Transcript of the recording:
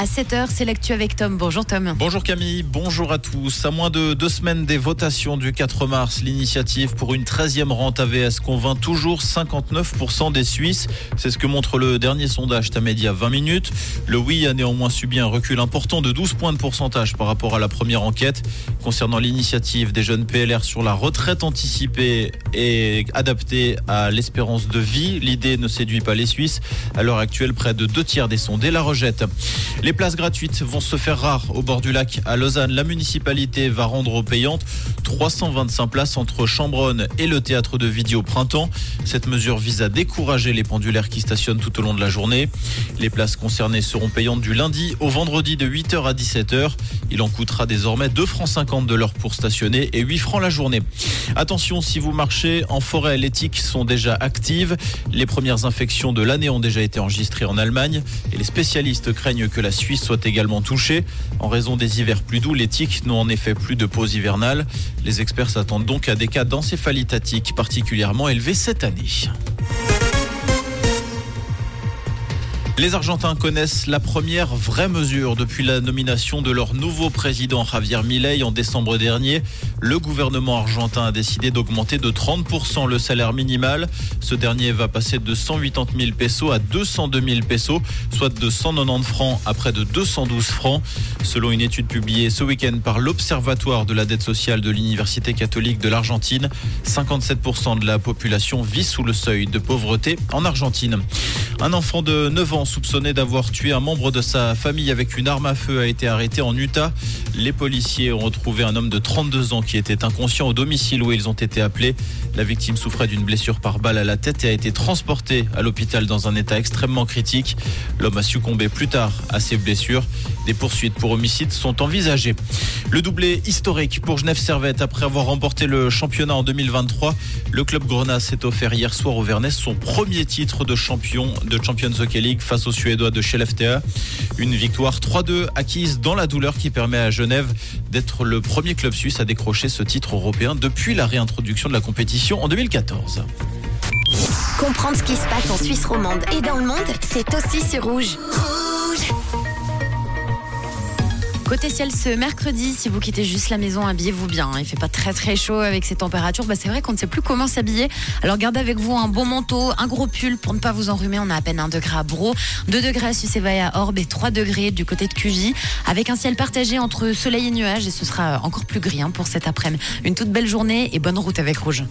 à 7h. C'est l'actu avec Tom. Bonjour Tom. Bonjour Camille, bonjour à tous. À moins de deux semaines des votations du 4 mars, l'initiative pour une 13e rente AVS convainc toujours 59% des Suisses. C'est ce que montre le dernier sondage Tamedia 20 minutes. Le oui a néanmoins subi un recul important de 12 points de pourcentage par rapport à la première enquête. Concernant l'initiative des jeunes PLR sur la retraite anticipée et adaptée à l'espérance de vie, l'idée ne séduit pas les Suisses. À l'heure actuelle, près de deux tiers des sondés la rejettent. Places gratuites vont se faire rares au bord du lac à Lausanne. La municipalité va rendre payantes 325 places entre Chambronne et le théâtre de vidéo Printemps. Cette mesure vise à décourager les pendulaires qui stationnent tout au long de la journée. Les places concernées seront payantes du lundi au vendredi de 8h à 17h. Il en coûtera désormais 2 francs 50 de l'heure pour stationner et 8 francs la journée. Attention, si vous marchez en forêt, les tiques sont déjà actives. Les premières infections de l'année ont déjà été enregistrées en Allemagne et les spécialistes craignent que la Suisse soit également touchée. En raison des hivers plus doux, les tiques n'ont en effet plus de pause hivernale. Les experts s'attendent donc à des cas d'encéphalite particulièrement élevés cette année. Les Argentins connaissent la première vraie mesure depuis la nomination de leur nouveau président Javier Milei en décembre dernier. Le gouvernement argentin a décidé d'augmenter de 30% le salaire minimal. Ce dernier va passer de 180 000 pesos à 202 000 pesos, soit de 190 francs à près de 212 francs. Selon une étude publiée ce week-end par l'Observatoire de la dette sociale de l'Université catholique de l'Argentine, 57% de la population vit sous le seuil de pauvreté en Argentine. Un enfant de 9 ans soupçonné d'avoir tué un membre de sa famille avec une arme à feu a été arrêté en Utah. Les policiers ont retrouvé un homme de 32 ans qui était inconscient au domicile où ils ont été appelés. La victime souffrait d'une blessure par balle à la tête et a été transporté à l'hôpital dans un état extrêmement critique. L'homme a succombé plus tard à ses blessures. Des poursuites pour homicide sont envisagées. Le doublé historique pour Genève Servette après avoir remporté le championnat en 2023. Le club Grenat s'est offert hier soir au Vernès son premier titre de champion de Champions Hockey League face aux Suédois de FTA. Une victoire 3-2 acquise dans la douleur qui permet à Genève d'être le premier club suisse à décrocher ce titre européen depuis la réintroduction de la compétition en 2014. Comprendre ce qui se passe en Suisse romande et dans le monde, c'est aussi sur Rouge. Côté ciel ce mercredi, si vous quittez juste la maison, habillez-vous bien. Il fait pas très très chaud avec ces températures. Bah, c'est vrai qu'on ne sait plus comment s'habiller. Alors gardez avec vous un bon manteau, un gros pull pour ne pas vous enrhumer. On a à peine 1 degré à Bro, 2 degrés à Sucévaille à Orbe et 3 degrés du côté de QJ. Avec un ciel partagé entre soleil et nuages et ce sera encore plus gris hein, pour cet après-midi. Une toute belle journée et bonne route avec Rouge.